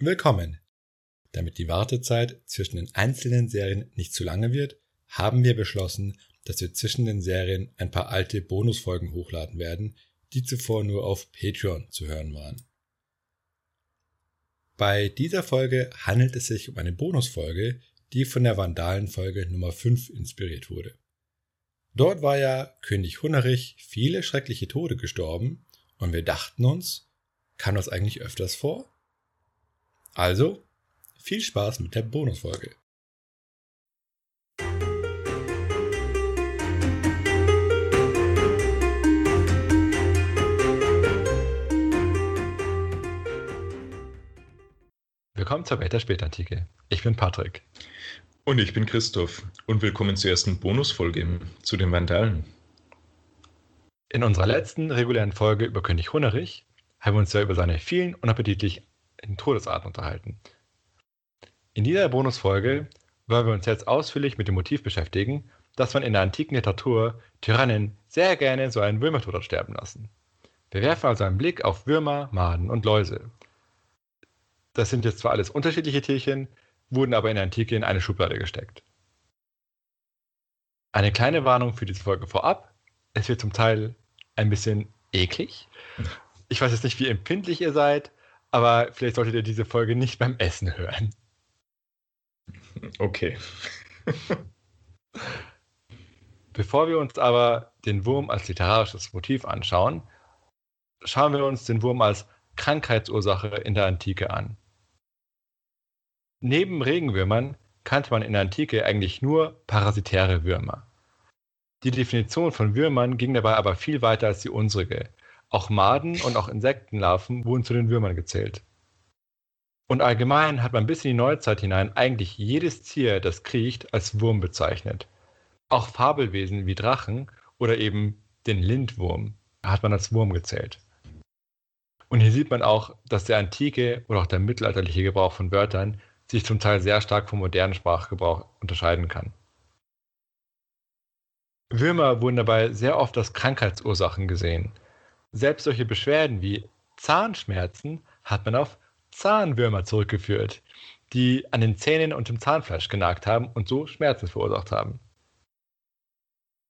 Willkommen! Damit die Wartezeit zwischen den einzelnen Serien nicht zu lange wird, haben wir beschlossen, dass wir zwischen den Serien ein paar alte Bonusfolgen hochladen werden, die zuvor nur auf Patreon zu hören waren. Bei dieser Folge handelt es sich um eine Bonusfolge, die von der Vandalenfolge Nummer 5 inspiriert wurde. Dort war ja König Hunnerich viele schreckliche Tode gestorben und wir dachten uns, kam das eigentlich öfters vor? Also, viel Spaß mit der Bonusfolge. Willkommen zur Welt der Spätantike. Ich bin Patrick. Und ich bin Christoph. Und willkommen zur ersten Bonusfolge zu den Vandalen. In unserer letzten regulären Folge über König Hunnerich haben wir uns ja über seine vielen unappetitlichen Todesarten unterhalten. In dieser Bonusfolge wollen wir uns jetzt ausführlich mit dem Motiv beschäftigen, dass man in der antiken Literatur Tyrannen sehr gerne so einen Würmertod sterben lassen. Wir werfen also einen Blick auf Würmer, Maden und Läuse. Das sind jetzt zwar alles unterschiedliche Tierchen, wurden aber in der Antike in eine Schublade gesteckt. Eine kleine Warnung für diese Folge vorab. Es wird zum Teil ein bisschen eklig. Ich weiß jetzt nicht, wie empfindlich ihr seid, aber vielleicht solltet ihr diese Folge nicht beim Essen hören. Okay. Bevor wir uns aber den Wurm als literarisches Motiv anschauen, schauen wir uns den Wurm als Krankheitsursache in der Antike an. Neben Regenwürmern kannte man in der Antike eigentlich nur parasitäre Würmer. Die Definition von Würmern ging dabei aber viel weiter als die unsere. Auch Maden und auch Insektenlarven wurden zu den Würmern gezählt. Und allgemein hat man bis in die Neuzeit hinein eigentlich jedes Tier, das kriecht, als Wurm bezeichnet. Auch Fabelwesen wie Drachen oder eben den Lindwurm hat man als Wurm gezählt. Und hier sieht man auch, dass der antike oder auch der mittelalterliche Gebrauch von Wörtern sich zum Teil sehr stark vom modernen Sprachgebrauch unterscheiden kann. Würmer wurden dabei sehr oft als Krankheitsursachen gesehen. Selbst solche Beschwerden wie Zahnschmerzen hat man auf Zahnwürmer zurückgeführt, die an den Zähnen und dem Zahnfleisch genagt haben und so Schmerzen verursacht haben.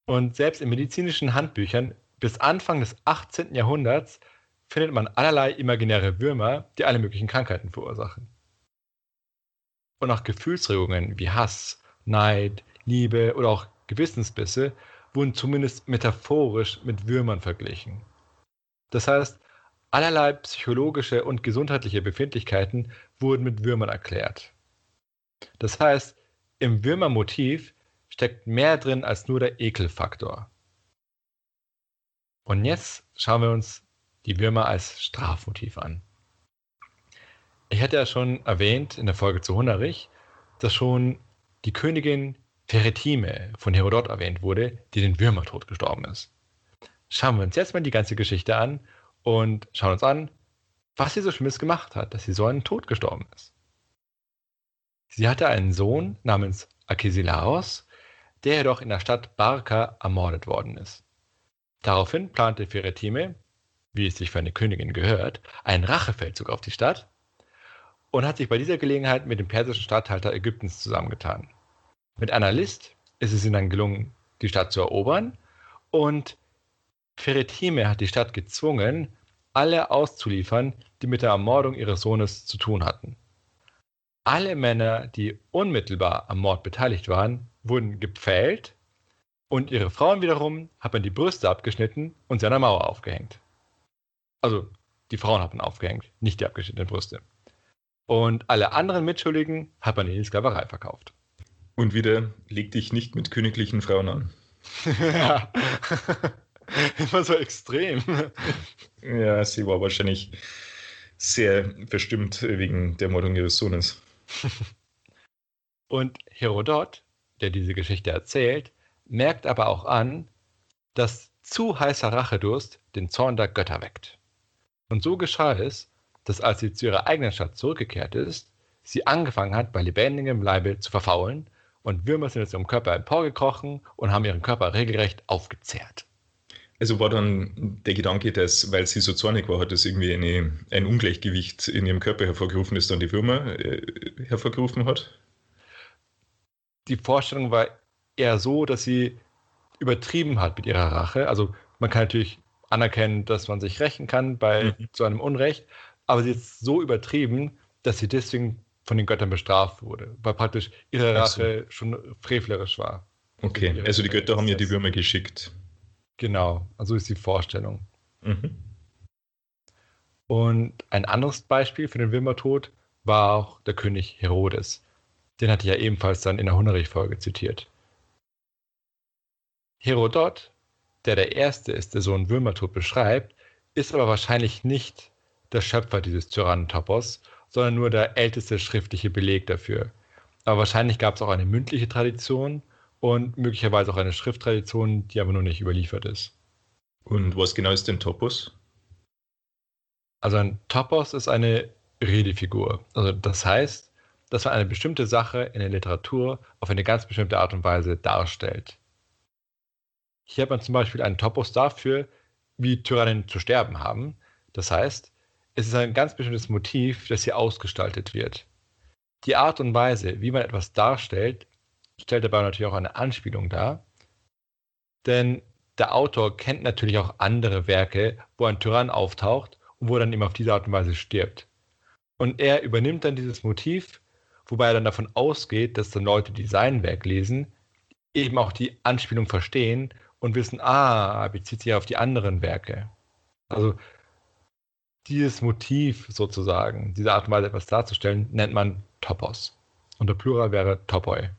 Und selbst in medizinischen Handbüchern bis Anfang des 18. Jahrhunderts findet man allerlei imaginäre Würmer, die alle möglichen Krankheiten verursachen. Und auch Gefühlsregungen wie Hass, Neid, Liebe oder auch Gewissensbisse wurden zumindest metaphorisch mit Würmern verglichen. Das heißt, allerlei psychologische und gesundheitliche Befindlichkeiten wurden mit Würmern erklärt. Das heißt, im Würmermotiv steckt mehr drin als nur der Ekelfaktor. Und jetzt schauen wir uns die Würmer als Strafmotiv an. Ich hatte ja schon erwähnt in der Folge zu Hunnerich, dass schon die Königin Feretime von Herodot erwähnt wurde, die den Würmertod gestorben ist. Schauen wir uns jetzt mal die ganze Geschichte an und schauen uns an, was sie so Schlimmes gemacht hat, dass sie so einen Tod gestorben ist. Sie hatte einen Sohn namens Akesilaos, der jedoch in der Stadt Barca ermordet worden ist. Daraufhin plante Feretime, wie es sich für eine Königin gehört, einen Rachefeldzug auf die Stadt und hat sich bei dieser Gelegenheit mit dem persischen Statthalter Ägyptens zusammengetan. Mit einer List ist es ihnen dann gelungen, die Stadt zu erobern und Feretime hat die Stadt gezwungen, alle auszuliefern, die mit der Ermordung ihres Sohnes zu tun hatten. Alle Männer, die unmittelbar am Mord beteiligt waren, wurden gepfählt und ihre Frauen wiederum hat man die Brüste abgeschnitten und sie an der Mauer aufgehängt. Also die Frauen hat man aufgehängt, nicht die abgeschnittenen Brüste. Und alle anderen Mitschuldigen hat man in die Sklaverei verkauft. Und wieder leg dich nicht mit königlichen Frauen an. ja. Immer so extrem. Ja, sie war wahrscheinlich sehr verstimmt wegen der Mordung ihres Sohnes. Und Herodot, der diese Geschichte erzählt, merkt aber auch an, dass zu heißer Rachedurst den Zorn der Götter weckt. Und so geschah es, dass als sie zu ihrer eigenen Stadt zurückgekehrt ist, sie angefangen hat, bei lebendigem Leibe zu verfaulen und Würmer sind aus ihrem Körper emporgekrochen und haben ihren Körper regelrecht aufgezehrt. Also war dann der Gedanke, dass, weil sie so zornig war, hat das irgendwie eine, ein Ungleichgewicht in ihrem Körper hervorgerufen, das dann die Würmer äh, hervorgerufen hat? Die Vorstellung war eher so, dass sie übertrieben hat mit ihrer Rache. Also man kann natürlich anerkennen, dass man sich rächen kann bei mhm. so einem Unrecht, aber sie ist so übertrieben, dass sie deswegen von den Göttern bestraft wurde, weil praktisch ihre Rache so. schon frevlerisch war. Okay, also die Götter haben ihr die Würmer geschickt. Genau, also ist die Vorstellung. Mhm. Und ein anderes Beispiel für den Wilmertod war auch der König Herodes. Den hatte ich ja ebenfalls dann in der Hunnerich-Folge zitiert. Herodot, der der Erste ist, der so einen Wilmertod beschreibt, ist aber wahrscheinlich nicht der Schöpfer dieses Tyrannentopos, sondern nur der älteste schriftliche Beleg dafür. Aber wahrscheinlich gab es auch eine mündliche Tradition und möglicherweise auch eine Schrifttradition, die aber noch nicht überliefert ist. Und was genau ist denn Topos? Also ein Topos ist eine Redefigur. Also das heißt, dass man eine bestimmte Sache in der Literatur auf eine ganz bestimmte Art und Weise darstellt. Hier hat man zum Beispiel einen Topos dafür, wie Tyrannen zu sterben haben. Das heißt, es ist ein ganz bestimmtes Motiv, das hier ausgestaltet wird. Die Art und Weise, wie man etwas darstellt, stellt dabei natürlich auch eine Anspielung dar. Denn der Autor kennt natürlich auch andere Werke, wo ein Tyrann auftaucht und wo dann eben auf diese Art und Weise stirbt. Und er übernimmt dann dieses Motiv, wobei er dann davon ausgeht, dass dann Leute, die sein Werk lesen, eben auch die Anspielung verstehen und wissen, ah, er bezieht sich auf die anderen Werke. Also dieses Motiv sozusagen, diese Art und Weise etwas darzustellen, nennt man Topos. Und der Plural wäre Topoi.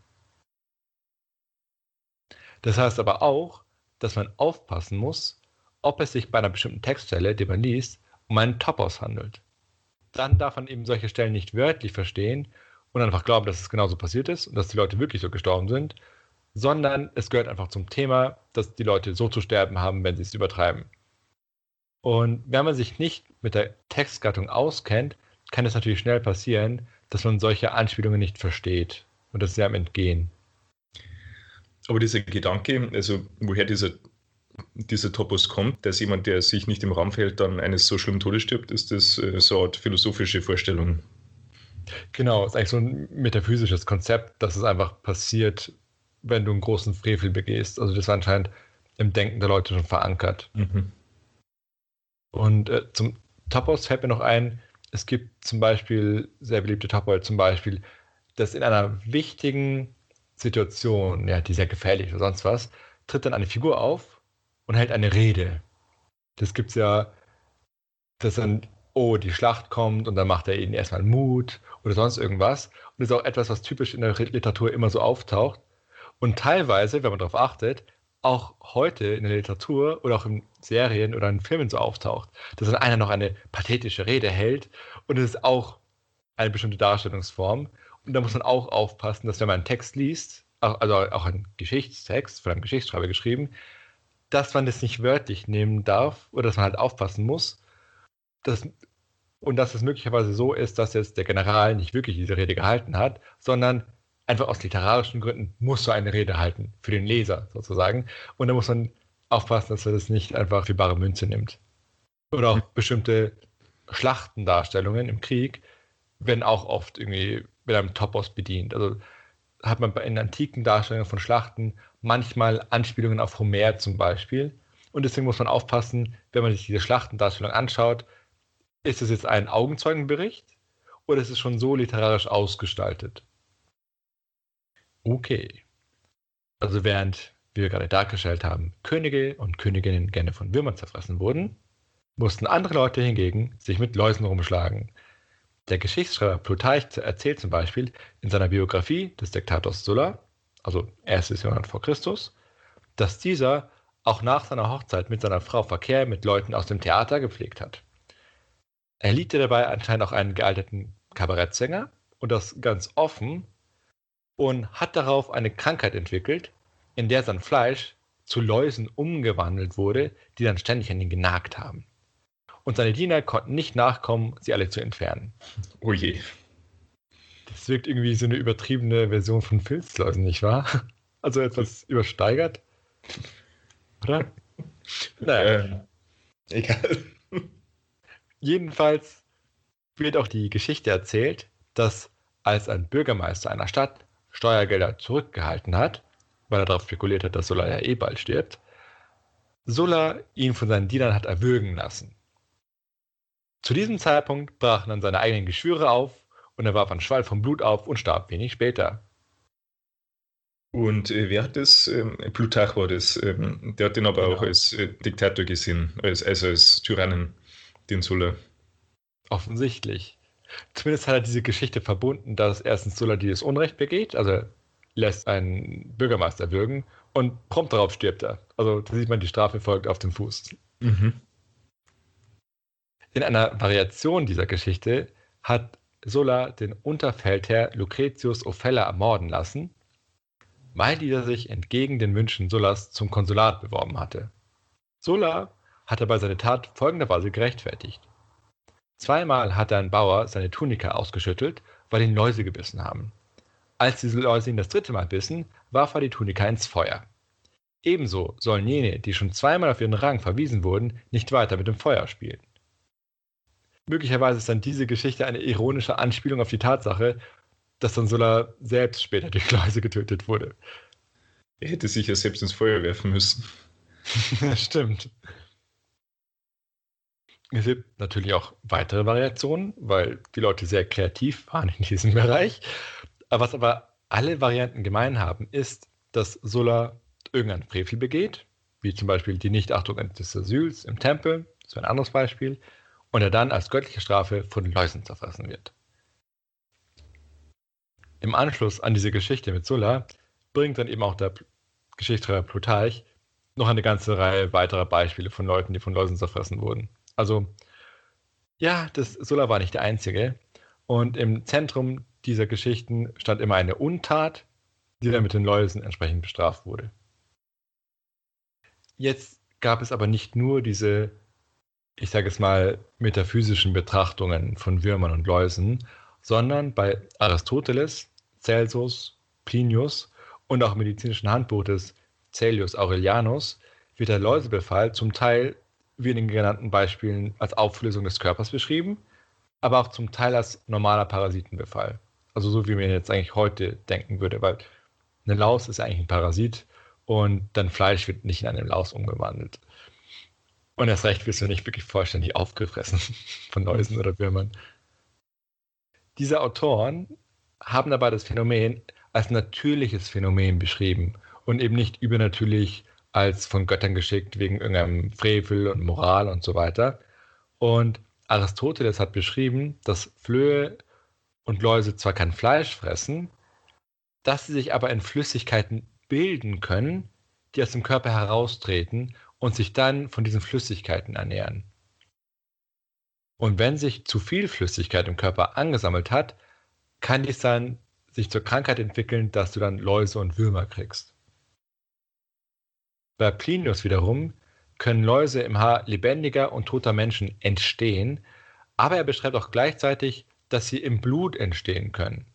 Das heißt aber auch, dass man aufpassen muss, ob es sich bei einer bestimmten Textstelle, die man liest, um einen Topos handelt. Dann darf man eben solche Stellen nicht wörtlich verstehen und einfach glauben, dass es genauso passiert ist und dass die Leute wirklich so gestorben sind, sondern es gehört einfach zum Thema, dass die Leute so zu sterben haben, wenn sie es übertreiben. Und wenn man sich nicht mit der Textgattung auskennt, kann es natürlich schnell passieren, dass man solche Anspielungen nicht versteht und das ist ja am Entgehen. Aber dieser Gedanke, also woher dieser, dieser Topos kommt, dass jemand, der sich nicht im Raum fällt, dann eines so schlimmen Todes stirbt, ist das äh, so eine Art philosophische Vorstellung. Genau, ist eigentlich so ein metaphysisches Konzept, dass es einfach passiert, wenn du einen großen Frevel begehst. Also das ist anscheinend im Denken der Leute schon verankert. Mhm. Und äh, zum Topos fällt mir noch ein, es gibt zum Beispiel sehr beliebte Topoi, zum Beispiel, dass in einer wichtigen Situation, ja, die sehr gefährlich oder sonst was, tritt dann eine Figur auf und hält eine Rede. Das gibt es ja, dass dann, oh, die Schlacht kommt und dann macht er ihnen erstmal Mut oder sonst irgendwas. Und das ist auch etwas, was typisch in der Literatur immer so auftaucht. Und teilweise, wenn man darauf achtet, auch heute in der Literatur oder auch in Serien oder in Filmen so auftaucht, dass dann einer noch eine pathetische Rede hält und es ist auch eine bestimmte Darstellungsform. Und da muss man auch aufpassen, dass wenn man einen Text liest, also auch einen Geschichtstext von einem Geschichtsschreiber geschrieben, dass man das nicht wörtlich nehmen darf oder dass man halt aufpassen muss. Dass, und dass es möglicherweise so ist, dass jetzt der General nicht wirklich diese Rede gehalten hat, sondern einfach aus literarischen Gründen muss so eine Rede halten, für den Leser sozusagen. Und da muss man aufpassen, dass er das nicht einfach für bare Münze nimmt. Oder auch bestimmte Schlachtendarstellungen im Krieg werden auch oft irgendwie mit einem Topos bedient. Also hat man in antiken Darstellungen von Schlachten manchmal Anspielungen auf Homer zum Beispiel. Und deswegen muss man aufpassen, wenn man sich diese Schlachtendarstellung anschaut, ist es jetzt ein Augenzeugenbericht oder ist es schon so literarisch ausgestaltet? Okay. Also während wir gerade dargestellt haben, Könige und Königinnen gerne von Würmern zerfressen wurden, mussten andere Leute hingegen sich mit Läusen rumschlagen. Der Geschichtsschreiber Plutarch erzählt zum Beispiel in seiner Biografie des Diktators Sulla, also 1. Jahrhundert vor Christus, dass dieser auch nach seiner Hochzeit mit seiner Frau Verkehr mit Leuten aus dem Theater gepflegt hat. Er liebte dabei anscheinend auch einen gealterten Kabarettsänger und das ganz offen und hat darauf eine Krankheit entwickelt, in der sein Fleisch zu Läusen umgewandelt wurde, die dann ständig an ihn genagt haben. Und seine Diener konnten nicht nachkommen, sie alle zu entfernen. Oh je. Das wirkt irgendwie so eine übertriebene Version von Filzläusen, nicht wahr? Also etwas übersteigert. Oder? Naja. Ähm, egal. Jedenfalls wird auch die Geschichte erzählt, dass als ein Bürgermeister einer Stadt Steuergelder zurückgehalten hat, weil er darauf spekuliert hat, dass Sulla ja eh bald stirbt, Sulla ihn von seinen Dienern hat erwürgen lassen. Zu diesem Zeitpunkt brachen dann seine eigenen Geschwüre auf und er warf einen Schwall von Blut auf und starb wenig später. Und äh, wer hat das? Ähm, Plutarch war das. Ähm, der hat den aber genau. auch als äh, Diktator gesehen, als, also als Tyrannen, den Sulla. Offensichtlich. Zumindest hat er diese Geschichte verbunden, dass erstens Sulla dieses Unrecht begeht, also lässt einen Bürgermeister würgen und prompt darauf stirbt er. Also da sieht man, die Strafe folgt auf dem Fuß. Mhm. In einer Variation dieser Geschichte hat Sulla den Unterfeldherr Lucretius Ofella ermorden lassen, weil dieser sich entgegen den Wünschen Sullas zum Konsulat beworben hatte. Sulla hat dabei seine Tat folgenderweise gerechtfertigt. Zweimal hat ein Bauer seine Tunika ausgeschüttelt, weil ihn Läuse gebissen haben. Als diese Läuse ihn das dritte Mal bissen, warf er die Tunika ins Feuer. Ebenso sollen jene, die schon zweimal auf ihren Rang verwiesen wurden, nicht weiter mit dem Feuer spielen. Möglicherweise ist dann diese Geschichte eine ironische Anspielung auf die Tatsache, dass dann Sulla selbst später durch Läuse getötet wurde. Er hätte sich ja selbst ins Feuer werfen müssen. Stimmt. Es gibt natürlich auch weitere Variationen, weil die Leute sehr kreativ waren in diesem Bereich. Was aber alle Varianten gemein haben, ist, dass Sulla irgendein Frevel begeht, wie zum Beispiel die Nichtachtung des Asyls im Tempel, das ist ein anderes Beispiel, und er dann als göttliche Strafe von Läusen zerfressen wird. Im Anschluss an diese Geschichte mit Sulla bringt dann eben auch der Geschichtsschreiber Plutarch noch eine ganze Reihe weiterer Beispiele von Leuten, die von Läusen zerfressen wurden. Also, ja, das Sulla war nicht der Einzige. Und im Zentrum dieser Geschichten stand immer eine Untat, die dann mit den Läusen entsprechend bestraft wurde. Jetzt gab es aber nicht nur diese, ich sage es mal, metaphysischen Betrachtungen von Würmern und Läusen, sondern bei Aristoteles, Celsus, Plinius und auch im medizinischen Handbuch des Caelius Aurelianus wird der Läusebefall zum Teil wie in den genannten Beispielen als Auflösung des Körpers beschrieben, aber auch zum Teil als normaler Parasitenbefall. Also so wie man jetzt eigentlich heute denken würde, weil eine Laus ist eigentlich ein Parasit und dein Fleisch wird nicht in eine Laus umgewandelt. Und erst recht wirst du nicht wirklich vollständig aufgefressen von Läusen oder Würmern. Diese Autoren haben dabei das Phänomen als natürliches Phänomen beschrieben und eben nicht übernatürlich als von Göttern geschickt wegen irgendeinem Frevel und Moral und so weiter. Und Aristoteles hat beschrieben, dass Flöhe und Läuse zwar kein Fleisch fressen, dass sie sich aber in Flüssigkeiten bilden können, die aus dem Körper heraustreten und sich dann von diesen Flüssigkeiten ernähren. Und wenn sich zu viel Flüssigkeit im Körper angesammelt hat, kann dies dann sich zur Krankheit entwickeln, dass du dann Läuse und Würmer kriegst. Bei Plinius wiederum können Läuse im Haar lebendiger und toter Menschen entstehen, aber er beschreibt auch gleichzeitig, dass sie im Blut entstehen können.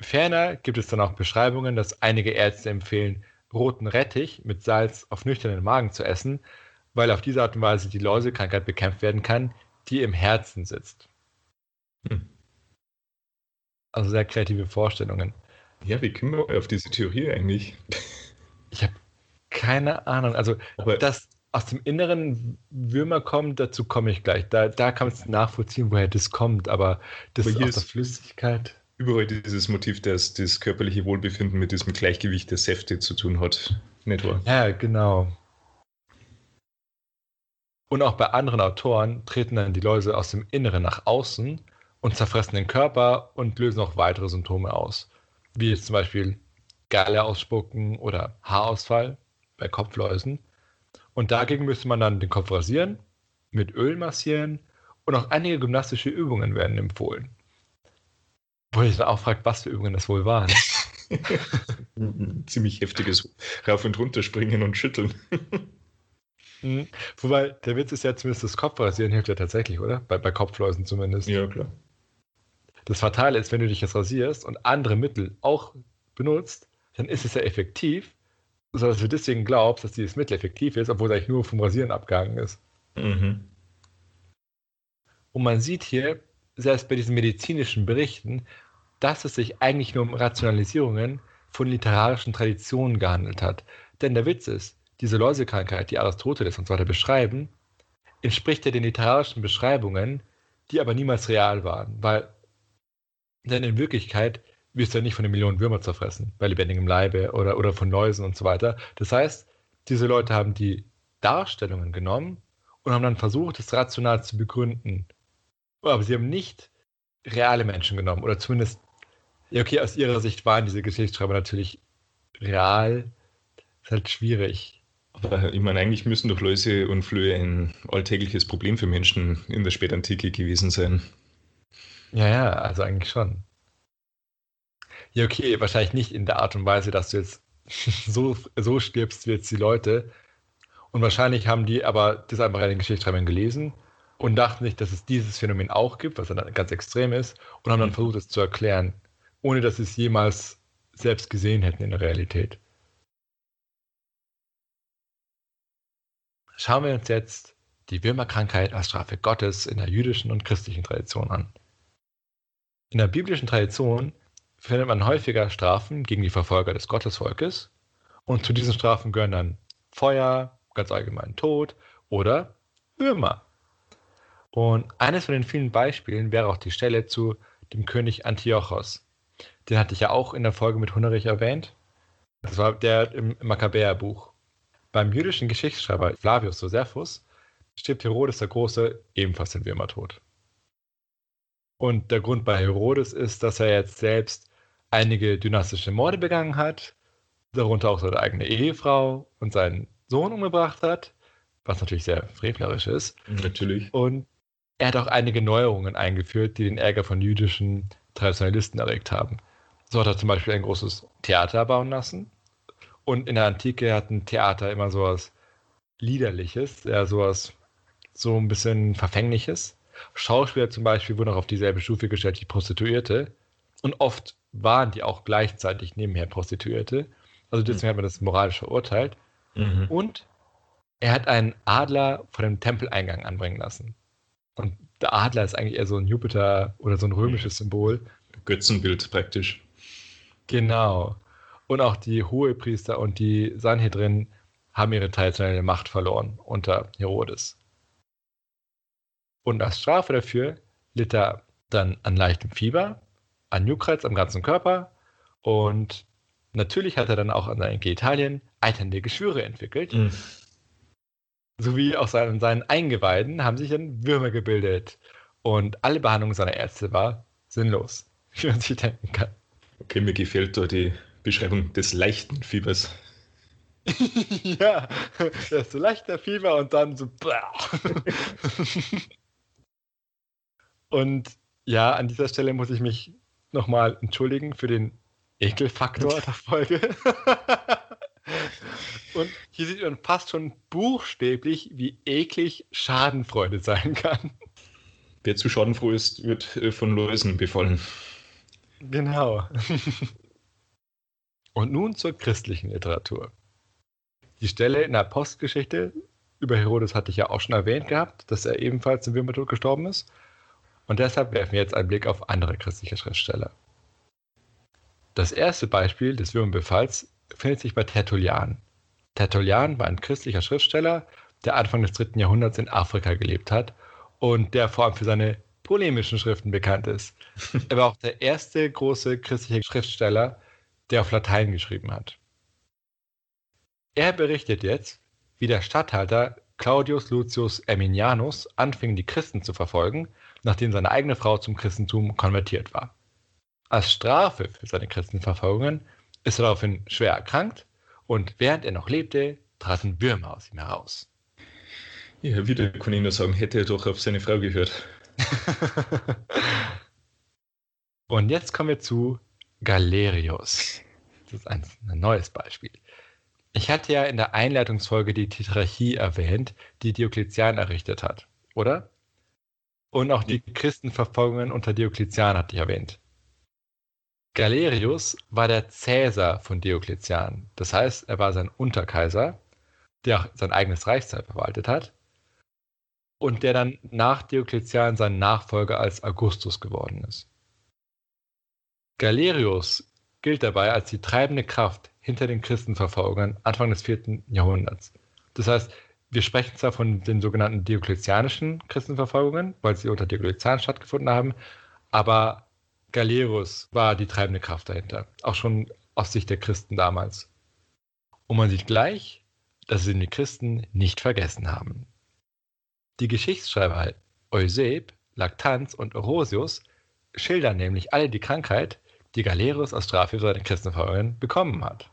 Ferner gibt es dann auch Beschreibungen, dass einige Ärzte empfehlen, roten Rettich mit Salz auf nüchternen Magen zu essen, weil auf diese Art und Weise die Läusekrankheit bekämpft werden kann, die im Herzen sitzt. Hm. Also sehr kreative Vorstellungen. Ja, wie kommen wir auf diese Theorie eigentlich? Ich habe keine Ahnung. Also, Aber dass aus dem Inneren Würmer kommen, dazu komme ich gleich. Da, da kann man nachvollziehen, woher das kommt. Aber das Aber aus der Flüssigkeit. Überall dieses Motiv, dass das körperliche Wohlbefinden mit diesem Gleichgewicht der Säfte zu tun hat. Nicht wahr? Ja, genau. Und auch bei anderen Autoren treten dann die Läuse aus dem Inneren nach außen und zerfressen den Körper und lösen auch weitere Symptome aus. Wie jetzt zum Beispiel Galle ausspucken oder Haarausfall bei Kopfläusen. Und dagegen müsste man dann den Kopf rasieren, mit Öl massieren und auch einige gymnastische Übungen werden empfohlen. Wo ich dann auch fragt, was für Übungen das wohl waren. Ziemlich heftiges Rauf- und Runterspringen und Schütteln. mhm. Wobei, der Witz ist ja zumindest das Kopfrasieren hilft ja tatsächlich, oder? Bei, bei Kopfläusen zumindest. Ja, klar. Das Fatale ist, wenn du dich jetzt rasierst und andere Mittel auch benutzt, dann ist es ja effektiv, sodass du deswegen glaubst, dass dieses Mittel effektiv ist, obwohl es eigentlich nur vom Rasieren abgegangen ist. Mhm. Und man sieht hier, selbst bei diesen medizinischen Berichten, dass es sich eigentlich nur um Rationalisierungen von literarischen Traditionen gehandelt hat. Denn der Witz ist, diese Läusekrankheit, die Aristoteles und so weiter beschreiben, entspricht ja den literarischen Beschreibungen, die aber niemals real waren, weil denn in Wirklichkeit wirst du ja nicht von den Millionen Würmer zerfressen, bei lebendigem Leibe oder, oder von Läusen und so weiter. Das heißt, diese Leute haben die Darstellungen genommen und haben dann versucht, es rational zu begründen. Aber sie haben nicht reale Menschen genommen oder zumindest, ja okay, aus ihrer Sicht waren diese Geschichtsschreiber natürlich real. Ist halt schwierig. Aber ich meine, eigentlich müssen doch Läuse und Flöhe ein alltägliches Problem für Menschen in der Spätantike gewesen sein. Ja, ja, also eigentlich schon. Ja, okay, wahrscheinlich nicht in der Art und Weise, dass du jetzt so, so stirbst wie jetzt die Leute. Und wahrscheinlich haben die aber das einfach in den Geschichtsschreibern gelesen und dachten sich, dass es dieses Phänomen auch gibt, was dann ganz extrem ist, und haben dann mhm. versucht, es zu erklären, ohne dass sie es jemals selbst gesehen hätten in der Realität. Schauen wir uns jetzt die Würmerkrankheit als Strafe Gottes in der jüdischen und christlichen Tradition an. In der biblischen Tradition findet man häufiger Strafen gegen die Verfolger des Gottesvolkes und zu diesen Strafen gehören dann Feuer, ganz allgemein Tod oder Würmer. Und eines von den vielen Beispielen wäre auch die Stelle zu dem König Antiochos. Den hatte ich ja auch in der Folge mit Hunnerich erwähnt. Das war der im Makkabäerbuch. Beim jüdischen Geschichtsschreiber Flavius Josephus stirbt Herodes der Große ebenfalls den Würmertod. Und der Grund bei Herodes ist, dass er jetzt selbst einige dynastische Morde begangen hat, darunter auch seine eigene Ehefrau und seinen Sohn umgebracht hat, was natürlich sehr frevlerisch ist. Natürlich. Und er hat auch einige Neuerungen eingeführt, die den Ärger von jüdischen Traditionalisten erregt haben. So hat er zum Beispiel ein großes Theater bauen lassen. Und in der Antike hatten Theater immer sowas Liederliches, ja, sowas so ein bisschen Verfängliches. Schauspieler zum Beispiel wurden auch auf dieselbe Stufe gestellt wie Prostituierte. Und oft waren die auch gleichzeitig nebenher Prostituierte. Also deswegen mhm. hat man das moralisch verurteilt. Mhm. Und er hat einen Adler vor dem Tempeleingang anbringen lassen. Und der Adler ist eigentlich eher so ein Jupiter oder so ein römisches Symbol. Götzenbild praktisch. Genau. Und auch die Hohepriester und die Sanhedrin haben ihre traditionelle Macht verloren unter Herodes. Und als Strafe dafür litt er dann an leichtem Fieber, an Juckreiz am ganzen Körper und natürlich hat er dann auch an seinen Genitalien eiternde Geschwüre entwickelt. Mhm. Sowie auch seinen, seinen Eingeweiden haben sich dann Würmer gebildet. Und alle Behandlung seiner Ärzte war sinnlos, wie man sich denken kann. Okay, mir gefällt da die Beschreibung des leichten Fiebers. ja, das ist so leichter Fieber und dann so. Und ja, an dieser Stelle muss ich mich nochmal entschuldigen für den Ekelfaktor der Folge. Und hier sieht man fast schon buchstäblich, wie eklig Schadenfreude sein kann. Wer zu schadenfroh ist, wird äh, von Läusen befallen. Genau. Und nun zur christlichen Literatur. Die Stelle in der Postgeschichte über Herodes hatte ich ja auch schon erwähnt gehabt, dass er ebenfalls im Würmertod gestorben ist. Und deshalb werfen wir jetzt einen Blick auf andere christliche Schriftsteller. Das erste Beispiel des Würmerbefalls findet sich bei Tertullian. Tertullian war ein christlicher Schriftsteller, der Anfang des dritten Jahrhunderts in Afrika gelebt hat und der vor allem für seine polemischen Schriften bekannt ist. er war auch der erste große christliche Schriftsteller, der auf Latein geschrieben hat. Er berichtet jetzt, wie der Statthalter Claudius Lucius Arminianus anfing, die Christen zu verfolgen nachdem seine eigene Frau zum Christentum konvertiert war. Als Strafe für seine Christenverfolgungen ist er daraufhin schwer erkrankt und während er noch lebte, traten Würmer aus ihm heraus. Ja, wieder kann ich nur sagen, hätte er doch auf seine Frau gehört. und jetzt kommen wir zu Galerius. Das ist ein, ein neues Beispiel. Ich hatte ja in der Einleitungsfolge die Tetrarchie erwähnt, die Diokletian errichtet hat, oder? Und auch die Christenverfolgungen unter Diokletian hatte ich erwähnt. Galerius war der Cäsar von Diokletian. Das heißt, er war sein Unterkaiser, der auch sein eigenes Reichszeit verwaltet hat und der dann nach Diokletian sein Nachfolger als Augustus geworden ist. Galerius gilt dabei als die treibende Kraft hinter den Christenverfolgern Anfang des 4. Jahrhunderts. Das heißt, wir sprechen zwar von den sogenannten diokletianischen Christenverfolgungen, weil sie unter Diokletian stattgefunden haben, aber Galerius war die treibende Kraft dahinter, auch schon aus Sicht der Christen damals. Und man sieht gleich, dass sie die Christen nicht vergessen haben. Die Geschichtsschreiber Euseb, Lactanz und Orosius schildern nämlich alle die Krankheit, die Galerius aus Strafe für seine Christenverfolgungen bekommen hat.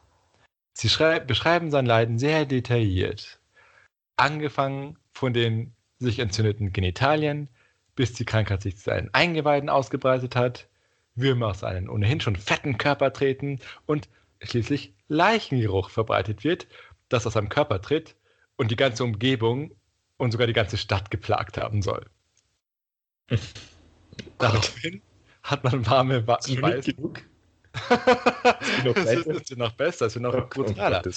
Sie beschreiben sein Leiden sehr detailliert. Angefangen von den sich entzündeten Genitalien, bis die Krankheit sich zu seinen Eingeweiden ausgebreitet hat, Würmer aus seinen ohnehin schon fetten Körper treten und schließlich Leichengeruch verbreitet wird, das aus seinem Körper tritt und die ganze Umgebung und sogar die ganze Stadt geplagt haben soll. Daraufhin hat man warme Wa Weiß. genug. es wird noch besser, es wird noch oh, brutaler.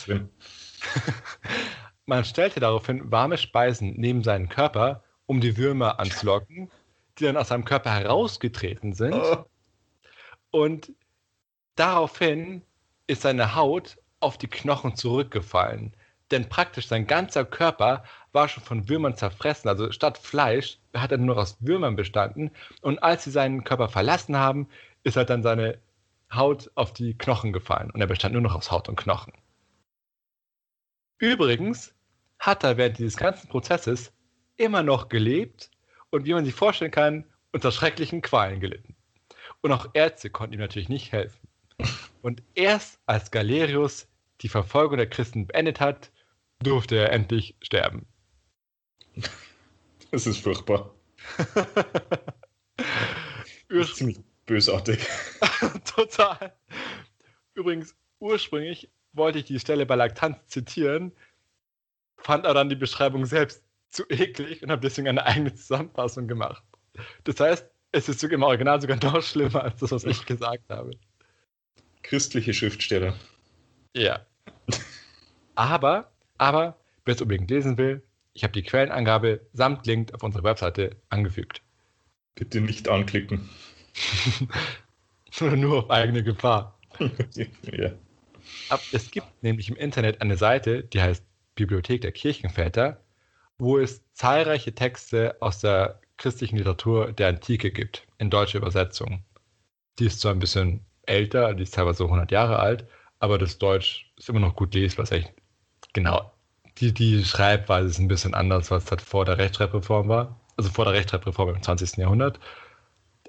Man stellte daraufhin warme Speisen neben seinen Körper, um die Würmer anzulocken, die dann aus seinem Körper herausgetreten sind. Oh. Und daraufhin ist seine Haut auf die Knochen zurückgefallen. Denn praktisch sein ganzer Körper war schon von Würmern zerfressen. Also statt Fleisch hat er nur aus Würmern bestanden. Und als sie seinen Körper verlassen haben, ist halt dann seine Haut auf die Knochen gefallen. Und er bestand nur noch aus Haut und Knochen. Übrigens hat er während dieses ganzen Prozesses immer noch gelebt und wie man sich vorstellen kann, unter schrecklichen Qualen gelitten. Und auch Ärzte konnten ihm natürlich nicht helfen. Und erst als Galerius die Verfolgung der Christen beendet hat, durfte er endlich sterben. Das ist furchtbar. das ist ziemlich bösartig. Total. Übrigens, ursprünglich wollte ich die Stelle bei Laktanz zitieren, fand aber dann die Beschreibung selbst zu eklig und habe deswegen eine eigene Zusammenfassung gemacht. Das heißt, es ist im Original sogar noch schlimmer als das, was ich gesagt habe. Christliche Schriftsteller. Ja. Aber, aber, wer es unbedingt lesen will, ich habe die Quellenangabe samt Link auf unserer Webseite angefügt. Bitte nicht anklicken. Nur auf eigene Gefahr. ja. Es gibt nämlich im Internet eine Seite, die heißt Bibliothek der Kirchenväter, wo es zahlreiche Texte aus der christlichen Literatur der Antike gibt, in deutscher Übersetzung. Die ist zwar ein bisschen älter, die ist teilweise so 100 Jahre alt, aber das Deutsch ist immer noch gut lesbar. Ist echt genau. Die, die Schreibweise ist ein bisschen anders, was das vor der Rechtschreibreform war. Also vor der Rechtschreibreform im 20. Jahrhundert.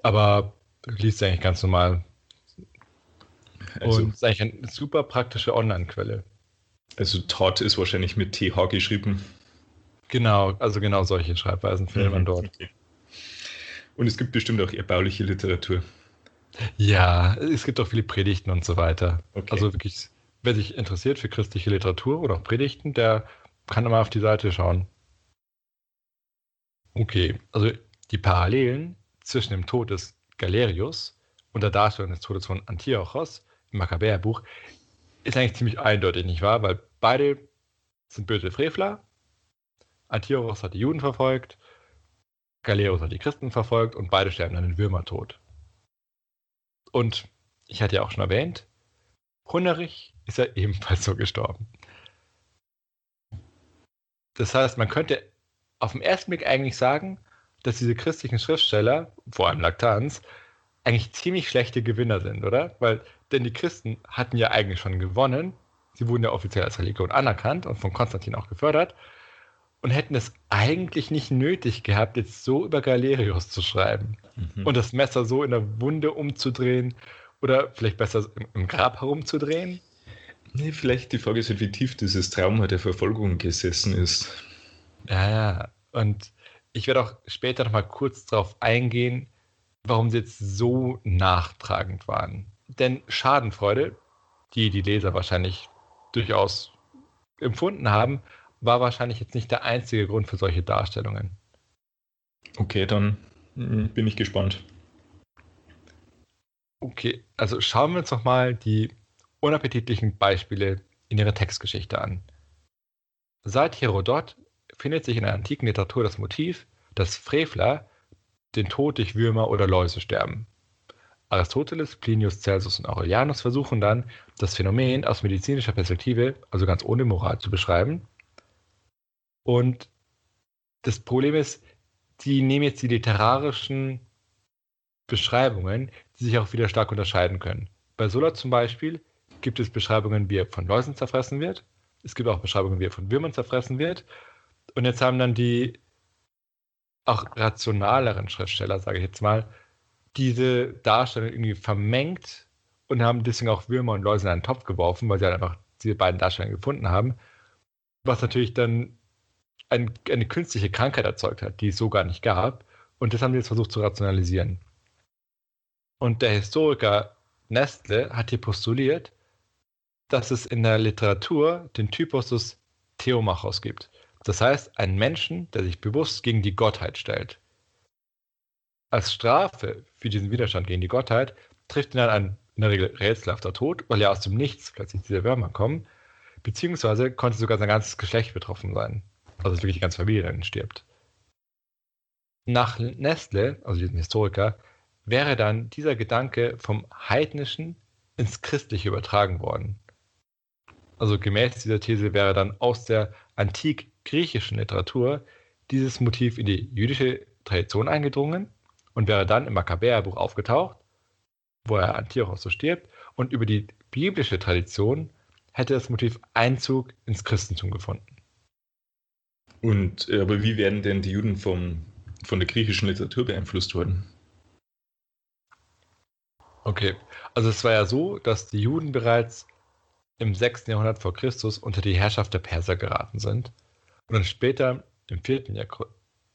Aber liest eigentlich ganz normal. Also, Und ist eigentlich eine super praktische Online-Quelle. Also Todd ist wahrscheinlich mit TH geschrieben. Genau, also genau solche Schreibweisen findet man mhm, dort. Okay. Und es gibt bestimmt auch erbauliche Literatur. Ja, es gibt auch viele Predigten und so weiter. Okay. Also wirklich, wer sich interessiert für christliche Literatur oder auch Predigten, der kann mal auf die Seite schauen. Okay, also die Parallelen zwischen dem Tod des Galerius und der Darstellung des Todes von Antiochos im Makkabäerbuch ist eigentlich ziemlich eindeutig, nicht wahr? Weil beide sind böse Frevler. Antiochos hat die Juden verfolgt, Galerius hat die Christen verfolgt und beide sterben dann in Würmertod. Und ich hatte ja auch schon erwähnt, Hunnerich ist ja ebenfalls so gestorben. Das heißt, man könnte auf den ersten Blick eigentlich sagen, dass diese christlichen Schriftsteller, vor allem Laktanz, eigentlich ziemlich schlechte Gewinner sind, oder? Weil, denn die Christen hatten ja eigentlich schon gewonnen. Sie wurden ja offiziell als Religion anerkannt und von Konstantin auch gefördert und hätten es eigentlich nicht nötig gehabt, jetzt so über Galerius zu schreiben mhm. und das Messer so in der Wunde umzudrehen oder vielleicht besser im Grab herumzudrehen. Nee, vielleicht die Frage ist halt, wie tief dieses Trauma der Verfolgung gesessen ist. Ja, ja. Und ich werde auch später noch mal kurz darauf eingehen, warum sie jetzt so nachtragend waren. Denn Schadenfreude, die die Leser wahrscheinlich durchaus empfunden haben, war wahrscheinlich jetzt nicht der einzige Grund für solche Darstellungen. Okay, dann hm, bin ich gespannt. Okay, also schauen wir uns noch mal die unappetitlichen Beispiele in ihrer Textgeschichte an. Seit Herodot findet sich in der antiken Literatur das Motiv, dass Frevler den Tod durch Würmer oder Läuse sterben. Aristoteles, Plinius, Celsus und Aurelianus versuchen dann, das Phänomen aus medizinischer Perspektive, also ganz ohne Moral, zu beschreiben. Und das Problem ist, die nehmen jetzt die literarischen Beschreibungen, die sich auch wieder stark unterscheiden können. Bei Sola zum Beispiel gibt es Beschreibungen, wie er von Läusen zerfressen wird. Es gibt auch Beschreibungen, wie er von Würmern zerfressen wird. Und jetzt haben dann die auch rationaleren Schriftsteller, sage ich jetzt mal, diese Darstellung irgendwie vermengt und haben deswegen auch Würmer und Läuse in einen Topf geworfen, weil sie halt einfach diese beiden Darstellungen gefunden haben. Was natürlich dann ein, eine künstliche Krankheit erzeugt hat, die es so gar nicht gab. Und das haben sie jetzt versucht zu rationalisieren. Und der Historiker Nestle hat hier postuliert, dass es in der Literatur den Typus des Theomachos gibt. Das heißt, einen Menschen, der sich bewusst gegen die Gottheit stellt. Als Strafe für diesen Widerstand gegen die Gottheit trifft ihn dann ein in der Regel rätselhafter Tod, weil ja aus dem Nichts plötzlich diese Würmer kommen, beziehungsweise konnte sogar sein ganzes Geschlecht betroffen sein. Also wirklich die ganze Familie dann stirbt. Nach Nestle, also diesem Historiker, wäre dann dieser Gedanke vom Heidnischen ins Christliche übertragen worden. Also gemäß dieser These wäre dann aus der antik-griechischen Literatur dieses Motiv in die jüdische Tradition eingedrungen und wäre dann im Makkabäerbuch aufgetaucht, wo er Antiochos so stirbt, und über die biblische Tradition hätte das Motiv Einzug ins Christentum gefunden. Und äh, aber wie werden denn die Juden vom, von der griechischen Literatur beeinflusst worden? Okay, also es war ja so, dass die Juden bereits im 6. Jahrhundert vor Christus unter die Herrschaft der Perser geraten sind. Und dann später, im 4.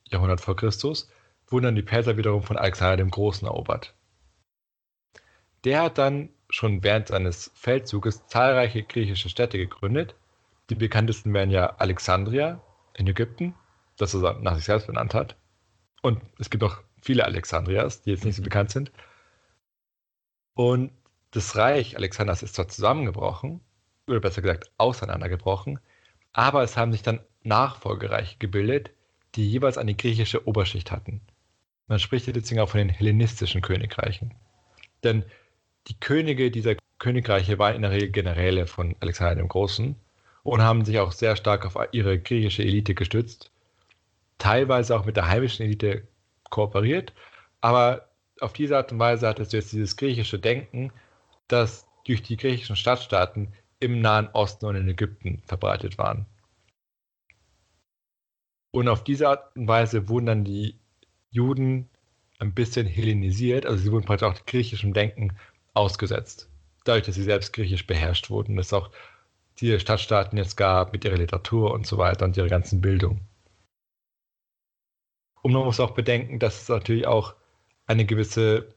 Jahrhundert vor Christus, wurden dann die Perser wiederum von Alexander dem Großen erobert. Der hat dann schon während seines Feldzuges zahlreiche griechische Städte gegründet. Die bekanntesten wären ja Alexandria in Ägypten, das er nach sich selbst benannt hat. Und es gibt auch viele Alexandrias, die jetzt nicht so mhm. bekannt sind. Und das Reich Alexanders ist zwar zusammengebrochen, oder besser gesagt auseinandergebrochen, aber es haben sich dann Nachfolgereiche gebildet, die jeweils eine griechische Oberschicht hatten. Man spricht deswegen auch von den hellenistischen Königreichen. Denn die Könige dieser Königreiche waren in der Regel Generäle von Alexander dem Großen und haben sich auch sehr stark auf ihre griechische Elite gestützt, teilweise auch mit der heimischen Elite kooperiert, aber auf diese Art und Weise hattest du jetzt dieses griechische Denken, das durch die griechischen Stadtstaaten im Nahen Osten und in Ägypten verbreitet waren. Und auf diese Art und Weise wurden dann die Juden ein bisschen hellenisiert, also sie wurden praktisch auch griechischem Denken ausgesetzt. Dadurch, dass sie selbst griechisch beherrscht wurden, dass es auch die Stadtstaaten jetzt gab mit ihrer Literatur und so weiter und ihrer ganzen Bildung. Und man muss auch bedenken, dass es natürlich auch eine gewisse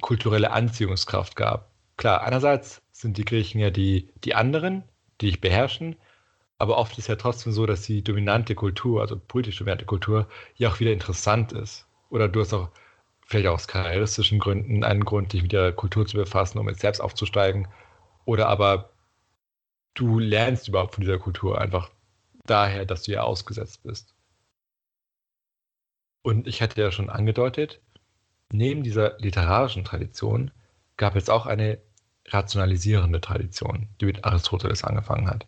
kulturelle Anziehungskraft gab. Klar, einerseits sind die Griechen ja die, die anderen, die ich beherrschen, aber oft ist ja trotzdem so, dass die dominante Kultur, also politisch dominante Kultur, ja auch wieder interessant ist. Oder du hast auch vielleicht aus karrieristischen Gründen einen Grund, dich mit der Kultur zu befassen, um jetzt selbst aufzusteigen. Oder aber du lernst überhaupt von dieser Kultur einfach daher, dass du ja ausgesetzt bist. Und ich hatte ja schon angedeutet, neben dieser literarischen Tradition gab es auch eine rationalisierende Tradition, die mit Aristoteles angefangen hat.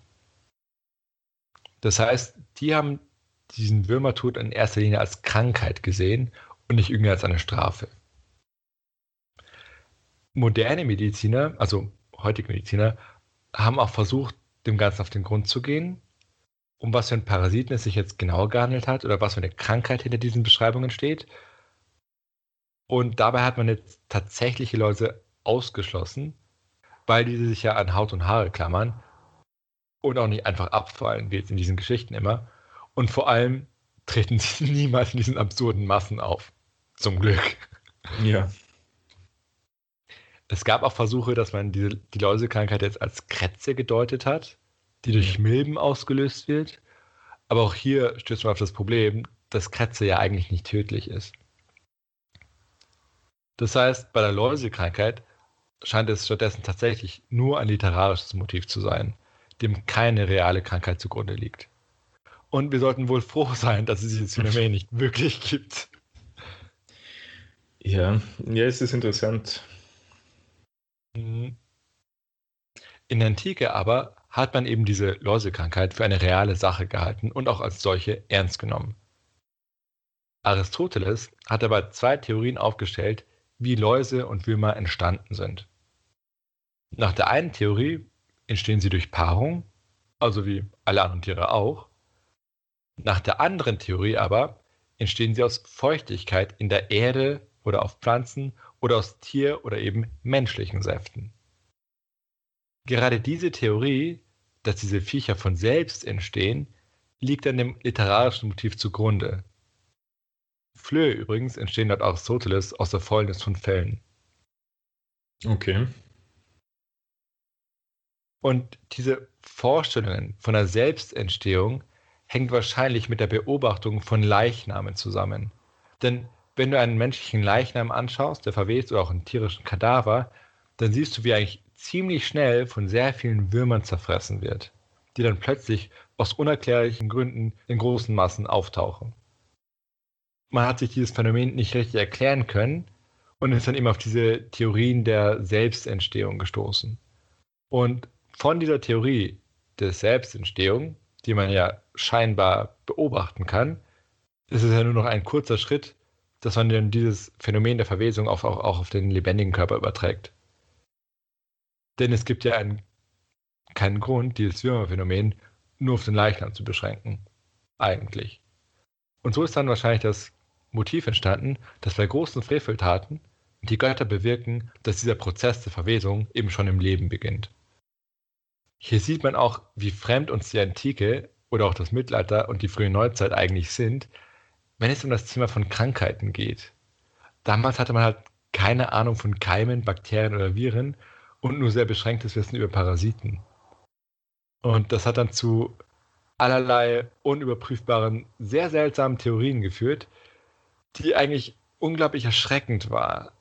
Das heißt, die haben diesen Würmertod in erster Linie als Krankheit gesehen und nicht irgendwie als eine Strafe. Moderne Mediziner, also heutige Mediziner, haben auch versucht, dem Ganzen auf den Grund zu gehen, um was für ein Parasiten es sich jetzt genau gehandelt hat oder was für eine Krankheit hinter diesen Beschreibungen steht. Und dabei hat man jetzt tatsächliche Leute ausgeschlossen, weil diese sich ja an Haut und Haare klammern und auch nicht einfach abfallen, wie jetzt in diesen Geschichten immer. Und vor allem treten sie niemals in diesen absurden Massen auf. Zum Glück. Ja. Es gab auch Versuche, dass man diese, die Läusekrankheit jetzt als Krätze gedeutet hat, die durch Milben ausgelöst wird. Aber auch hier stößt man auf das Problem, dass Krätze ja eigentlich nicht tödlich ist. Das heißt, bei der Läusekrankheit scheint es stattdessen tatsächlich nur ein literarisches Motiv zu sein, dem keine reale Krankheit zugrunde liegt. Und wir sollten wohl froh sein, dass es dieses Phänomen nicht wirklich gibt. Ja, ja, es ist interessant. Mhm. In der Antike aber hat man eben diese Läusekrankheit für eine reale Sache gehalten und auch als solche ernst genommen. Aristoteles hat dabei zwei Theorien aufgestellt, wie Läuse und Würmer entstanden sind. Nach der einen Theorie entstehen sie durch Paarung, also wie alle anderen Tiere auch. Nach der anderen Theorie aber entstehen sie aus Feuchtigkeit in der Erde oder auf Pflanzen oder aus Tier- oder eben menschlichen Säften. Gerade diese Theorie, dass diese Viecher von selbst entstehen, liegt an dem literarischen Motiv zugrunde. Flöhe übrigens entstehen laut Aristoteles aus der Fäulnis von Fellen. Okay. Und diese Vorstellungen von der Selbstentstehung hängt wahrscheinlich mit der Beobachtung von Leichnamen zusammen. Denn wenn du einen menschlichen Leichnam anschaust, der verwest oder auch einen tierischen Kadaver, dann siehst du, wie eigentlich ziemlich schnell von sehr vielen Würmern zerfressen wird, die dann plötzlich aus unerklärlichen Gründen in großen Massen auftauchen. Man hat sich dieses Phänomen nicht richtig erklären können und ist dann eben auf diese Theorien der Selbstentstehung gestoßen. Und von dieser Theorie der Selbstentstehung, die man ja scheinbar beobachten kann, ist es ja nur noch ein kurzer Schritt, dass man dann dieses Phänomen der Verwesung auch, auch, auch auf den lebendigen Körper überträgt. Denn es gibt ja einen, keinen Grund, dieses Würmerphänomen nur auf den Leichnam zu beschränken. Eigentlich. Und so ist dann wahrscheinlich das Motiv entstanden, dass bei großen Freveltaten die Götter bewirken, dass dieser Prozess der Verwesung eben schon im Leben beginnt. Hier sieht man auch, wie fremd uns die Antike oder auch das Mittelalter und die frühe Neuzeit eigentlich sind, wenn es um das Thema von Krankheiten geht. Damals hatte man halt keine Ahnung von Keimen, Bakterien oder Viren und nur sehr beschränktes Wissen über Parasiten. Und das hat dann zu allerlei unüberprüfbaren, sehr seltsamen Theorien geführt, die eigentlich unglaublich erschreckend war.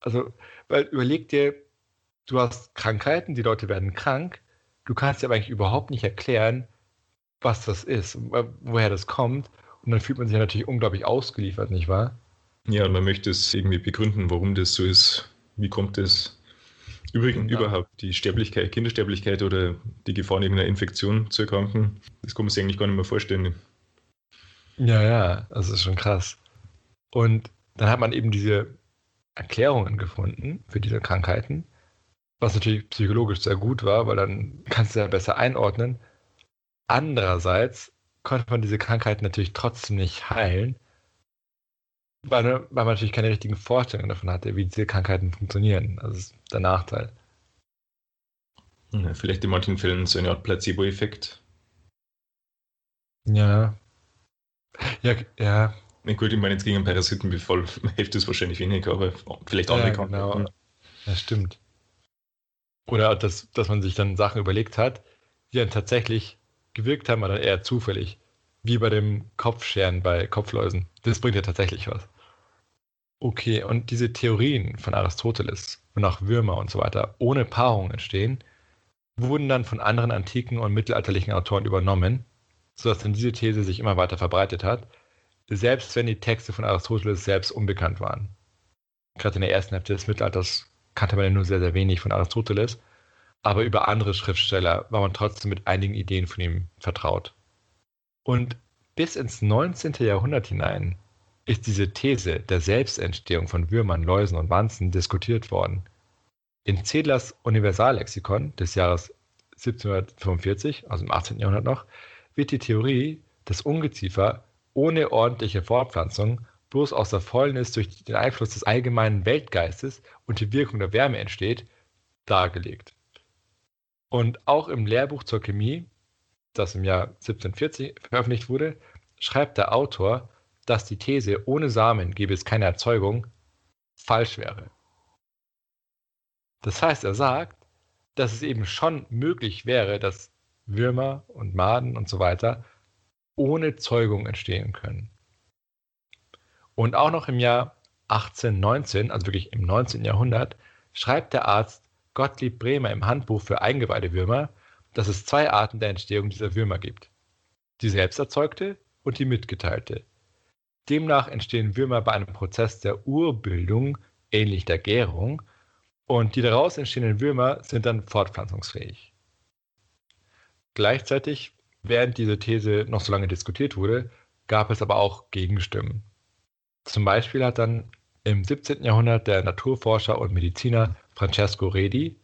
Also, weil überleg dir, du hast Krankheiten, die Leute werden krank, du kannst dir aber eigentlich überhaupt nicht erklären, was das ist, woher das kommt. Und dann fühlt man sich natürlich unglaublich ausgeliefert, nicht wahr? Ja, und man möchte es irgendwie begründen, warum das so ist. Wie kommt es? Übrigens ja. überhaupt die Sterblichkeit, Kindersterblichkeit oder die Gefahr irgendeiner Infektion zu erkranken, das kann man sich eigentlich gar nicht mehr vorstellen. Ja, ja, das ist schon krass. Und dann hat man eben diese Erklärungen gefunden für diese Krankheiten, was natürlich psychologisch sehr gut war, weil dann kannst du ja besser einordnen. Andererseits konnte man diese Krankheiten natürlich trotzdem nicht heilen, weil, weil man natürlich keine richtigen Vorstellungen davon hatte, wie diese Krankheiten funktionieren. Also ist der Nachteil. Ja, vielleicht in manchen Fällen so eine Art Placebo-Effekt. Ja. Ja, ja. Na gut, ich meine, jetzt gegen einen Parasitenbefall hilft es wahrscheinlich weniger, aber vielleicht andere ja. Genau. Ja, stimmt. Oder dass, dass man sich dann Sachen überlegt hat, die dann tatsächlich gewirkt haben, aber dann eher zufällig. Wie bei dem Kopfscheren bei Kopfläusen. Das bringt ja tatsächlich was. Okay, und diese Theorien von Aristoteles, wonach Würmer und so weiter ohne Paarung entstehen, wurden dann von anderen antiken und mittelalterlichen Autoren übernommen, sodass dann diese These sich immer weiter verbreitet hat, selbst wenn die Texte von Aristoteles selbst unbekannt waren. Gerade in der ersten Hälfte des Mittelalters kannte man ja nur sehr, sehr wenig von Aristoteles, aber über andere Schriftsteller war man trotzdem mit einigen Ideen von ihm vertraut. Und bis ins 19. Jahrhundert hinein ist diese These der Selbstentstehung von Würmern, Läusen und Wanzen diskutiert worden. In Zedlers Universallexikon des Jahres 1745, also im 18. Jahrhundert noch, wird die Theorie, dass Ungeziefer ohne ordentliche Fortpflanzung bloß aus der Fäulnis durch den Einfluss des allgemeinen Weltgeistes und die Wirkung der Wärme entsteht, dargelegt. Und auch im Lehrbuch zur Chemie, das im Jahr 1740 veröffentlicht wurde, schreibt der Autor, dass die These, ohne Samen gäbe es keine Erzeugung, falsch wäre. Das heißt, er sagt, dass es eben schon möglich wäre, dass Würmer und Maden und so weiter ohne Zeugung entstehen können. Und auch noch im Jahr 1819, also wirklich im 19. Jahrhundert, schreibt der Arzt Gottlieb Bremer im Handbuch für Eingeweidewürmer, dass es zwei Arten der Entstehung dieser Würmer gibt. Die selbsterzeugte und die mitgeteilte. Demnach entstehen Würmer bei einem Prozess der Urbildung, ähnlich der Gärung, und die daraus entstehenden Würmer sind dann fortpflanzungsfähig. Gleichzeitig, während diese These noch so lange diskutiert wurde, gab es aber auch Gegenstimmen. Zum Beispiel hat dann im 17. Jahrhundert der Naturforscher und Mediziner Francesco Redi,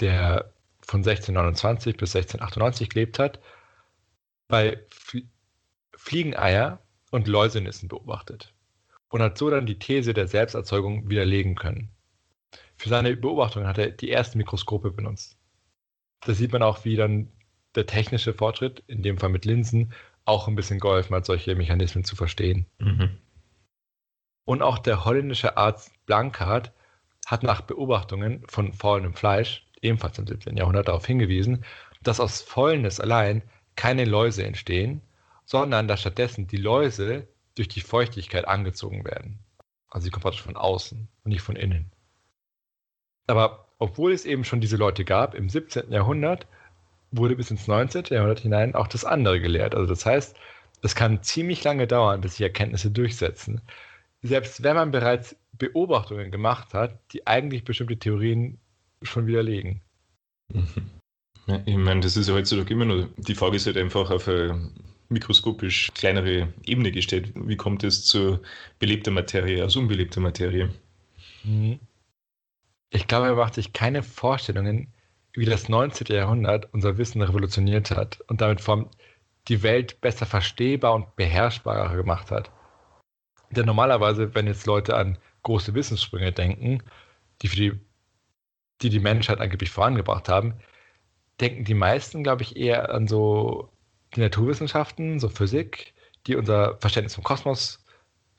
der von 1629 bis 1698 gelebt hat, bei Flie Fliegeneier und Läusenissen beobachtet und hat so dann die These der Selbsterzeugung widerlegen können. Für seine Beobachtungen hat er die ersten Mikroskope benutzt. Da sieht man auch, wie dann der technische Fortschritt, in dem Fall mit Linsen, auch ein bisschen geholfen hat, solche Mechanismen zu verstehen. Mhm. Und auch der holländische Arzt Blankart hat nach Beobachtungen von faulenem Fleisch, ebenfalls im 17. Jahrhundert, darauf hingewiesen, dass aus Fäulnis allein keine Läuse entstehen, sondern dass stattdessen die Läuse durch die Feuchtigkeit angezogen werden. Also sie kommen praktisch von außen und nicht von innen. Aber obwohl es eben schon diese Leute gab, im 17. Jahrhundert wurde bis ins 19. Jahrhundert hinein auch das andere gelehrt. Also das heißt, es kann ziemlich lange dauern, bis sich Erkenntnisse durchsetzen. Selbst wenn man bereits Beobachtungen gemacht hat, die eigentlich bestimmte Theorien schon widerlegen. Ja, ich meine, das ist ja heutzutage immer nur, die Frage ist halt einfach auf eine mikroskopisch kleinere Ebene gestellt. Wie kommt es zu belebter Materie aus unbelebter Materie? Mhm. Ich glaube, er macht sich keine Vorstellungen, wie das 19. Jahrhundert unser Wissen revolutioniert hat und damit vor die Welt besser verstehbar und beherrschbarer gemacht hat. Denn normalerweise, wenn jetzt Leute an große Wissenssprünge denken, die für die, die, die Menschheit angeblich vorangebracht haben, denken die meisten, glaube ich, eher an so die Naturwissenschaften, so Physik, die unser Verständnis vom Kosmos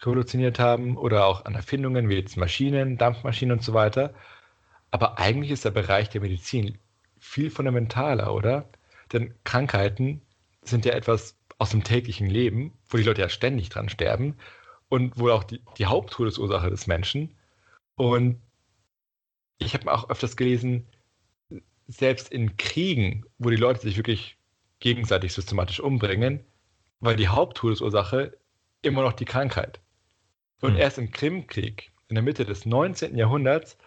revolutioniert haben oder auch an Erfindungen wie jetzt Maschinen, Dampfmaschinen und so weiter. Aber eigentlich ist der Bereich der Medizin viel fundamentaler, oder? Denn Krankheiten sind ja etwas aus dem täglichen Leben, wo die Leute ja ständig dran sterben und wohl auch die, die Haupttodesursache des Menschen. Und ich habe auch öfters gelesen, selbst in Kriegen, wo die Leute sich wirklich gegenseitig systematisch umbringen, war die Haupttodesursache immer noch die Krankheit. Und hm. erst im Krimkrieg, in der Mitte des 19. Jahrhunderts,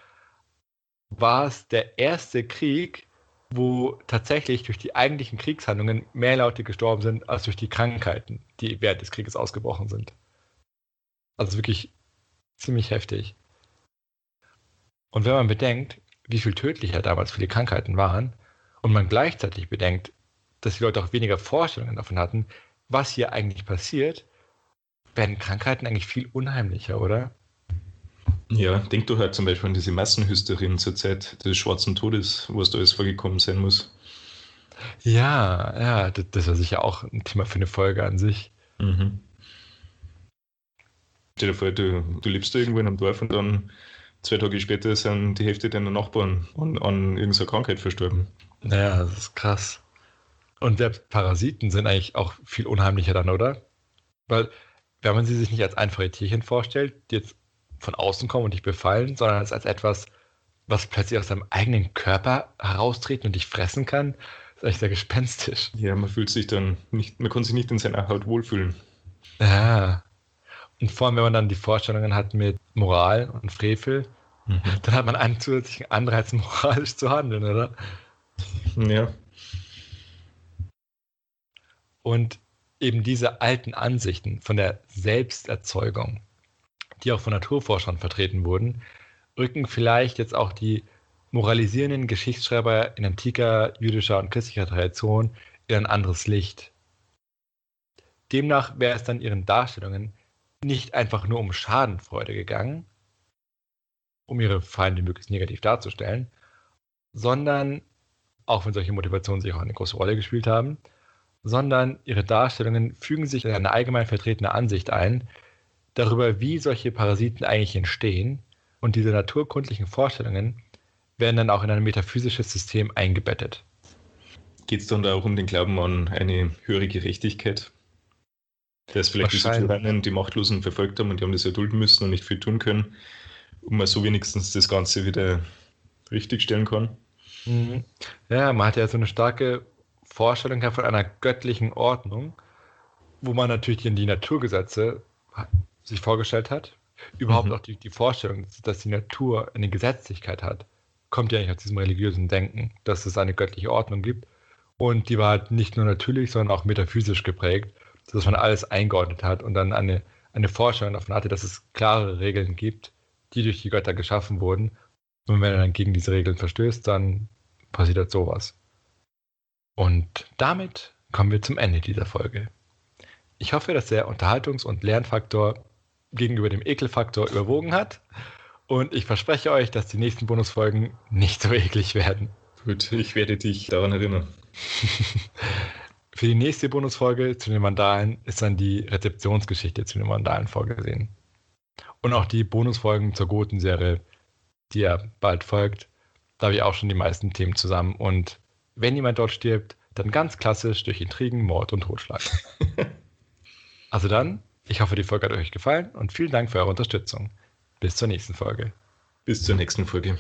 war es der erste Krieg, wo tatsächlich durch die eigentlichen Kriegshandlungen mehr Leute gestorben sind als durch die Krankheiten, die während des Krieges ausgebrochen sind. Also wirklich ziemlich heftig. Und wenn man bedenkt, wie viel tödlicher damals viele Krankheiten waren und man gleichzeitig bedenkt, dass die Leute auch weniger Vorstellungen davon hatten, was hier eigentlich passiert, werden Krankheiten eigentlich viel unheimlicher, oder? Ja, denk doch halt zum Beispiel an diese Massenhysterien zur Zeit des Schwarzen Todes, wo es da alles vorgekommen sein muss. Ja, ja, das, das war sicher auch ein Thema für eine Folge an sich. Mhm. Stell dir vor, du, du lebst da irgendwo in einem Dorf und dann zwei Tage später sind die Hälfte deiner Nachbarn an, an irgendeiner Krankheit verstorben. Naja, das ist krass. Und selbst Parasiten sind eigentlich auch viel unheimlicher dann, oder? Weil, wenn man sie sich nicht als einfache Tierchen vorstellt, die jetzt von außen kommen und dich befallen, sondern als, als etwas, was plötzlich aus deinem eigenen Körper heraustreten und dich fressen kann, ist eigentlich sehr gespenstisch. Ja, man fühlt sich dann nicht, man kann sich nicht in seiner Haut wohlfühlen. Ja, und vor allem, wenn man dann die Vorstellungen hat mit Moral und Frevel, mhm. dann hat man einen zusätzlichen Anreiz, moralisch zu handeln, oder? Ja. Und eben diese alten Ansichten von der Selbsterzeugung, die auch von Naturforschern vertreten wurden, rücken vielleicht jetzt auch die moralisierenden Geschichtsschreiber in antiker jüdischer und christlicher Tradition in ein anderes Licht. Demnach wäre es dann ihren Darstellungen nicht einfach nur um Schadenfreude gegangen, um ihre Feinde möglichst negativ darzustellen, sondern, auch wenn solche Motivationen sich auch eine große Rolle gespielt haben, sondern ihre Darstellungen fügen sich in eine allgemein vertretene Ansicht ein, darüber, wie solche Parasiten eigentlich entstehen, und diese naturkundlichen Vorstellungen werden dann auch in ein metaphysisches System eingebettet. Geht es dann da auch um den Glauben an eine höhere Gerechtigkeit? dass vielleicht diese Tyrannen die Machtlosen verfolgt haben und die haben das erdulden müssen und nicht viel tun können. um man so wenigstens das Ganze wieder richtigstellen kann. Mhm. Ja, man hat ja so eine starke Vorstellung von einer göttlichen Ordnung, wo man natürlich die Naturgesetze sich vorgestellt hat. Überhaupt mhm. auch die, die Vorstellung, dass die Natur eine Gesetzlichkeit hat, kommt ja eigentlich aus diesem religiösen Denken, dass es eine göttliche Ordnung gibt. Und die war halt nicht nur natürlich, sondern auch metaphysisch geprägt, dass man alles eingeordnet hat und dann eine, eine Vorstellung davon hatte, dass es klare Regeln gibt, die durch die Götter geschaffen wurden. Und wenn er dann gegen diese Regeln verstößt, dann passiert halt sowas. Und damit kommen wir zum Ende dieser Folge. Ich hoffe, dass der Unterhaltungs- und Lernfaktor gegenüber dem Ekelfaktor überwogen hat. Und ich verspreche euch, dass die nächsten Bonusfolgen nicht so eklig werden. Gut, ich werde dich daran erinnern. Für die nächste Bonusfolge zu den Vandalen ist dann die Rezeptionsgeschichte zu den Vandalen vorgesehen. Und auch die Bonusfolgen zur Goten-Serie, die ja bald folgt, da habe ich auch schon die meisten Themen zusammen. Und wenn jemand dort stirbt, dann ganz klassisch durch Intrigen, Mord und Totschlag. also dann, ich hoffe, die Folge hat euch gefallen und vielen Dank für eure Unterstützung. Bis zur nächsten Folge. Bis zur nächsten Folge.